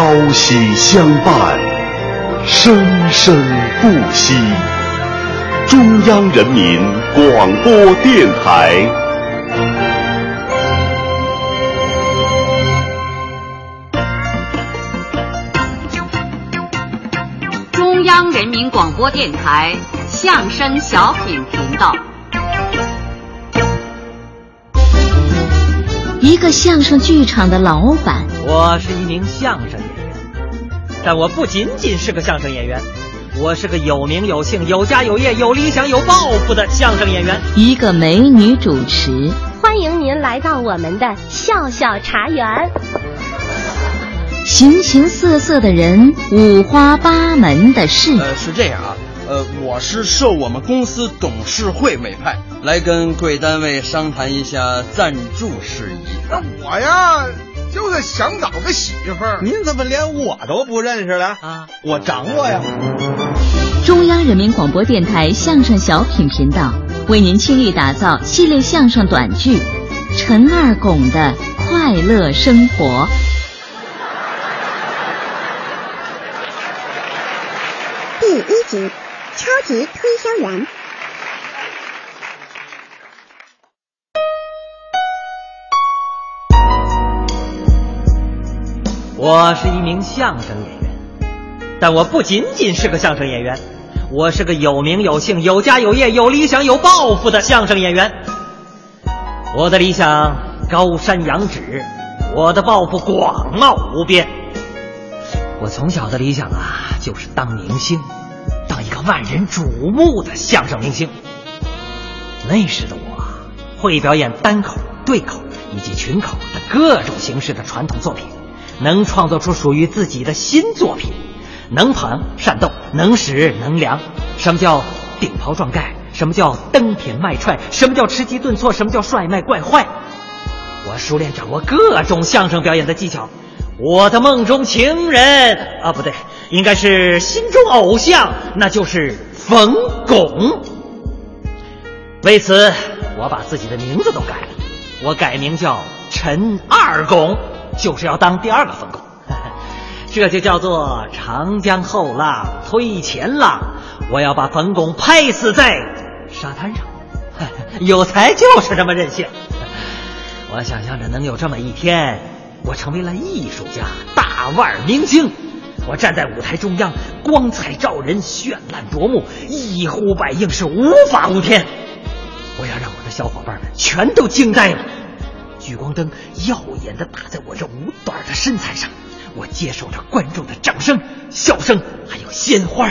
朝夕相伴，生生不息。中央人民广播电台。中央人民广播电台相声小品频道。一个相声剧场的老板，我是一名相声演员，但我不仅仅是个相声演员，我是个有名有姓、有家有业、有理想、有抱负的相声演员。一个美女主持，欢迎您来到我们的笑笑茶园。形形色色的人，五花八门的事。呃，是这样啊。呃，我是受我们公司董事会委派来跟贵单位商谈一下赞助事宜。那我呀，就是想找个媳妇儿。您怎么连我都不认识了啊？我掌握呀。中央人民广播电台相声小品频道为您倾力打造系列相声短剧《陈二拱的快乐生活》第一集。超级推销员。我是一名相声演员，但我不仅仅是个相声演员，我是个有名有姓、有家有业、有理想、有抱负的相声演员。我的理想高山仰止，我的抱负广袤无边。我从小的理想啊，就是当明星。万人瞩目的相声明星，那时的我会表演单口、对口以及群口的各种形式的传统作品，能创作出属于自己的新作品，能捧善斗，能使能量。什么叫顶袍撞盖？什么叫登天卖踹？什么叫吃鸡顿挫？什么叫帅卖怪坏？我熟练掌握各种相声表演的技巧。我的梦中情人啊，不对，应该是心中偶像，那就是冯巩。为此，我把自己的名字都改了，我改名叫陈二巩，就是要当第二个冯巩。这就叫做长江后浪推前浪，我要把冯巩拍死在沙滩上。有才就是这么任性。我想象着能有这么一天。我成为了艺术家，大腕明星。我站在舞台中央，光彩照人，绚烂夺目，一呼百应，是无法无天。我要让我的小伙伴们全都惊呆了。聚光灯耀眼的打在我这五短的身材上，我接受着观众的掌声、笑声，还有鲜花。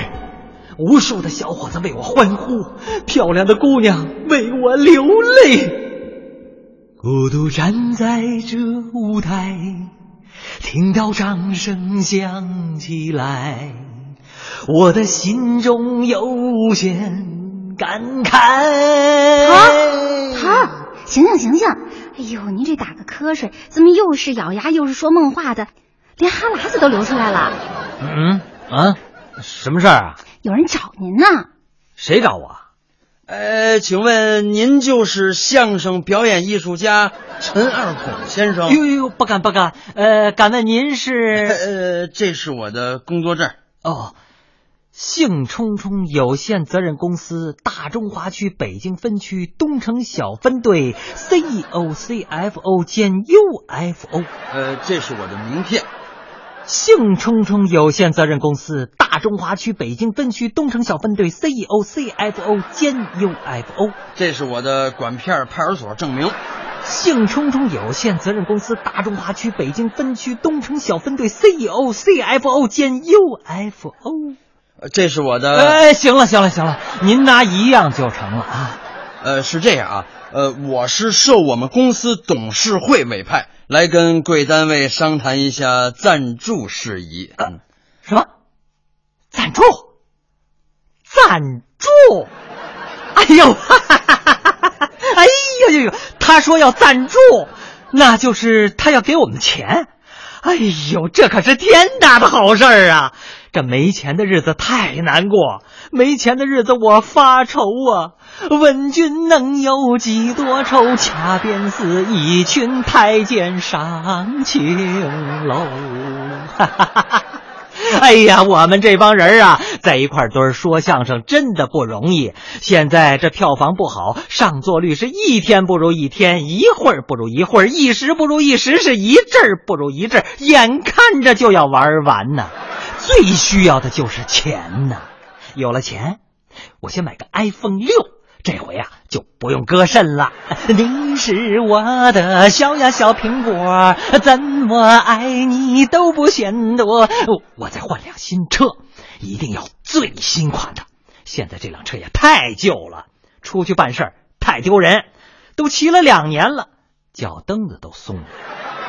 无数的小伙子为我欢呼，漂亮的姑娘为我流泪。孤独站在这舞台，听到掌声响起来，我的心中有无限感慨。好，好，醒醒醒醒！哎呦，您这打个瞌睡，怎么又是咬牙又是说梦话的，连哈喇子都流出来了？嗯啊，什么事儿啊？有人找您呢。谁找我？呃，请问您就是相声表演艺术家陈二拱先生？呦呦，不敢不敢。呃，敢问您是？呃，这是我的工作证。哦，兴冲冲有限责任公司大中华区北京分区东城小分队 CEO、CFO 兼 UFO。呃，这是我的名片。兴冲冲有限责任公司大中华区北京分区东城小分队 CEO、CFO 兼 UFO，这是我的管片派出所证明。兴冲冲有限责任公司大中华区北京分区东城小分队 CEO、CFO 兼 UFO，这是我的。哎，行了行了行了，您拿一样就成了啊。呃，是这样啊，呃，我是受我们公司董事会委派。来跟贵单位商谈一下赞助事宜。嗯，什么？赞助？赞助？哎呦，哈哈哈哈哈！哎呦呦呦！他说要赞助，那就是他要给我们钱。哎呦，这可是天大的好事儿啊！这没钱的日子太难过，没钱的日子我发愁啊！问君能有几多愁？恰便似一群太监上青楼。哈哈哈哈！哎呀，我们这帮人啊，在一块堆说相声真的不容易。现在这票房不好，上座率是一天不如一天，一会儿不如一会儿，一时不如一时，是一阵儿不如一阵儿，眼看着就要玩完呢。最需要的就是钱呐，有了钱，我先买个 iPhone 六，这回啊就不用割肾了。你是我的小呀小苹果，怎么爱你都不嫌多。我再换辆新车，一定要最新款的。现在这辆车也太旧了，出去办事儿太丢人。都骑了两年了，脚蹬子都松了。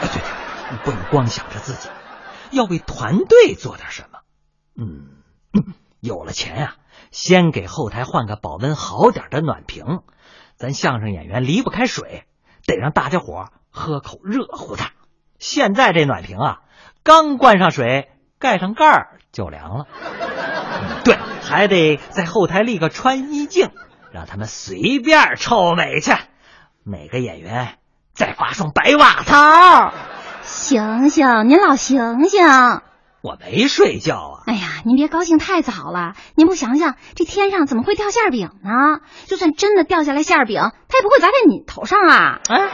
哎，对对，不能光想着自己。要为团队做点什么，嗯，有了钱呀，先给后台换个保温好点的暖瓶。咱相声演员离不开水，得让大家伙喝口热乎的。现在这暖瓶啊，刚灌上水，盖上盖儿就凉了。对，还得在后台立个穿衣镜，让他们随便臭美去。每个演员再发双白袜套。醒醒，您老醒醒！我没睡觉啊。哎呀，您别高兴太早了。您不想想，这天上怎么会掉馅饼呢？就算真的掉下来馅饼，它也不会砸在你头上啊。哎，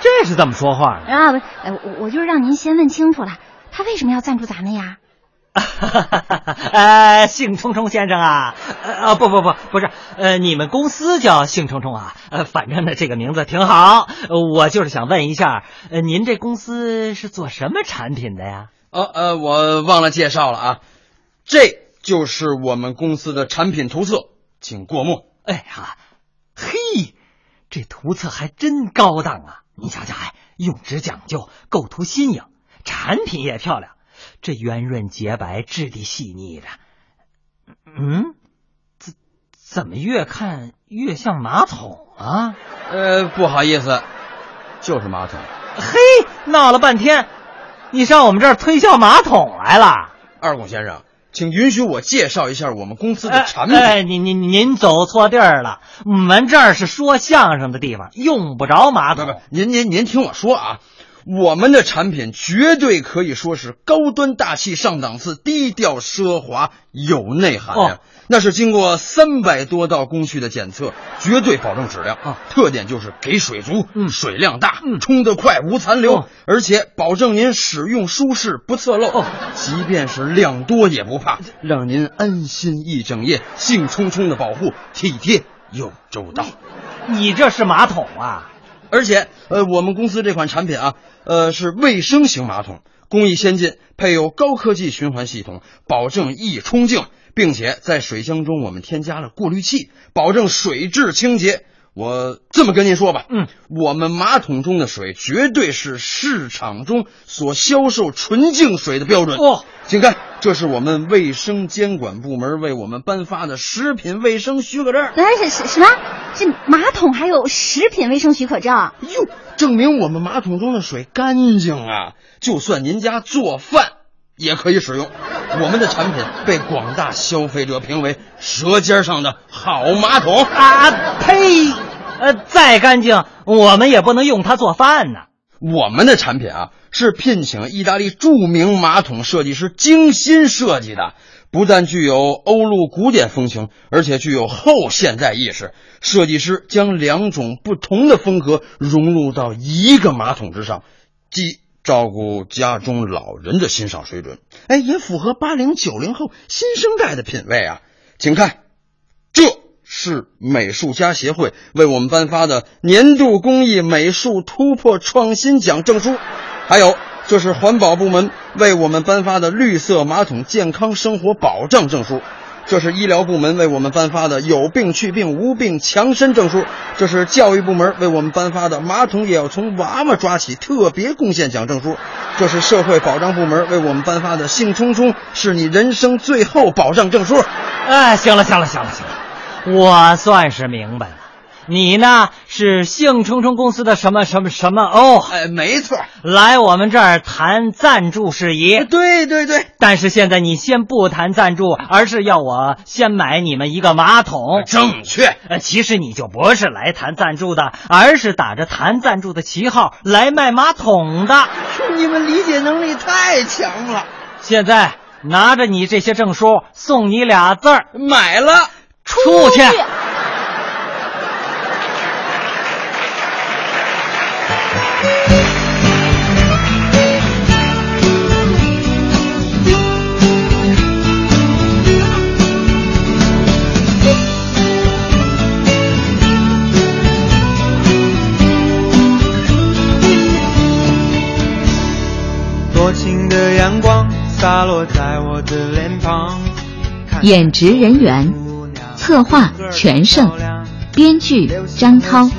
这是怎么说话呢？啊，不，哎，我我就是让您先问清楚了，他为什么要赞助咱们呀？哈 呃，兴冲冲先生啊，呃，不不不，不是，呃，你们公司叫兴冲冲啊，呃，反正呢这个名字挺好，我就是想问一下，呃，您这公司是做什么产品的呀？呃呃，我忘了介绍了啊，这就是我们公司的产品图册，请过目。哎呀，嘿，这图册还真高档啊！你瞧瞧，哎，用纸讲究，构图新颖，产品也漂亮。这圆润洁白，质地细腻的，嗯，怎怎么越看越像马桶啊？呃，不好意思，就是马桶。嘿，闹了半天，你上我们这儿推销马桶来了？二拱先生，请允许我介绍一下我们公司的产品。哎，您您您走错地儿了，我们这儿是说相声的地方，用不着马桶。不不，您您您听我说啊。我们的产品绝对可以说是高端大气上档次，低调奢华有内涵呀！那是经过三百多道工序的检测，绝对保证质量啊！特点就是给水足，水量大，冲得快，无残留，而且保证您使用舒适不侧漏，即便是量多也不怕，让您安心一整夜。兴冲冲的保护，体贴又周到。你这是马桶啊！而且，呃，我们公司这款产品啊，呃，是卫生型马桶，工艺先进，配有高科技循环系统，保证易冲净，并且在水箱中我们添加了过滤器，保证水质清洁。我这么跟您说吧，嗯，我们马桶中的水绝对是市场中所销售纯净水的标准哦。请看，这是我们卫生监管部门为我们颁发的食品卫生许可证。哎，是是什么？这马桶还有食品卫生许可证？哟，证明我们马桶中的水干净啊！就算您家做饭也可以使用。我们的产品被广大消费者评为舌尖上的好马桶啊！呸！呃，再干净，我们也不能用它做饭呢。我们的产品啊，是聘请意大利著名马桶设计师精心设计的，不但具有欧陆古典风情，而且具有后现代意识。设计师将两种不同的风格融入到一个马桶之上，既照顾家中老人的欣赏水准，哎，也符合八零九零后新生代的品味啊！请看，这。是美术家协会为我们颁发的年度工艺美术突破创新奖证书，还有这是环保部门为我们颁发的绿色马桶健康生活保障证书，这是医疗部门为我们颁发的有病去病无病强身证书，这是教育部门为我们颁发的马桶也要从娃娃抓起特别贡献奖证书，这是社会保障部门为我们颁发的兴冲冲是你人生最后保障证书。哎，行了行了行了行了。我算是明白了，你呢是兴冲冲公司的什么什么什么哦？哎，没错，来我们这儿谈赞助事宜。对对对，但是现在你先不谈赞助，而是要我先买你们一个马桶。正确。呃，其实你就不是来谈赞助的，而是打着谈赞助的旗号来卖马桶的。你们理解能力太强了。现在拿着你这些证书，送你俩字儿：买了。出去。演职人员：策划全胜，编剧张涛，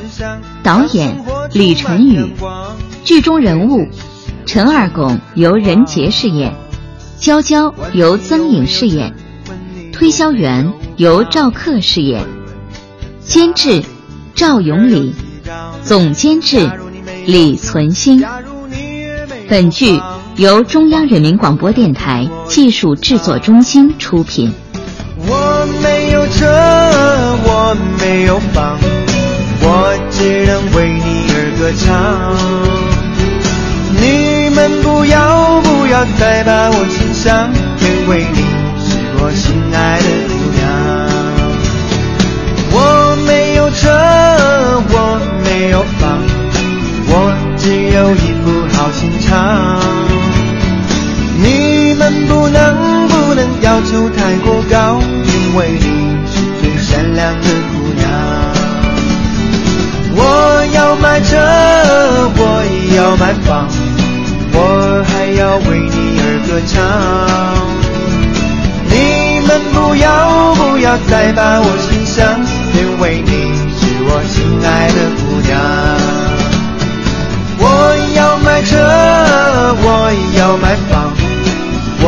导演李晨宇。剧中人物：陈二拱由任杰饰演，娇娇由曾颖饰演，推销员由赵克饰演，监制赵永礼，总监制李存兴。本剧由中央人民广播电台技术制作中心出品。我没有车，我没有房，我只能为你而歌唱。你们不要不要再把我心上，因为你是我心爱的姑娘。我没有车，我没有房，我只有一为你而歌唱。你们不要不要再把我心伤，因为你是我心爱的姑娘。我要买车，我要买房，我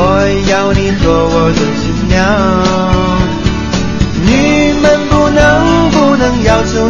要你做我的新娘。你们不能不能要求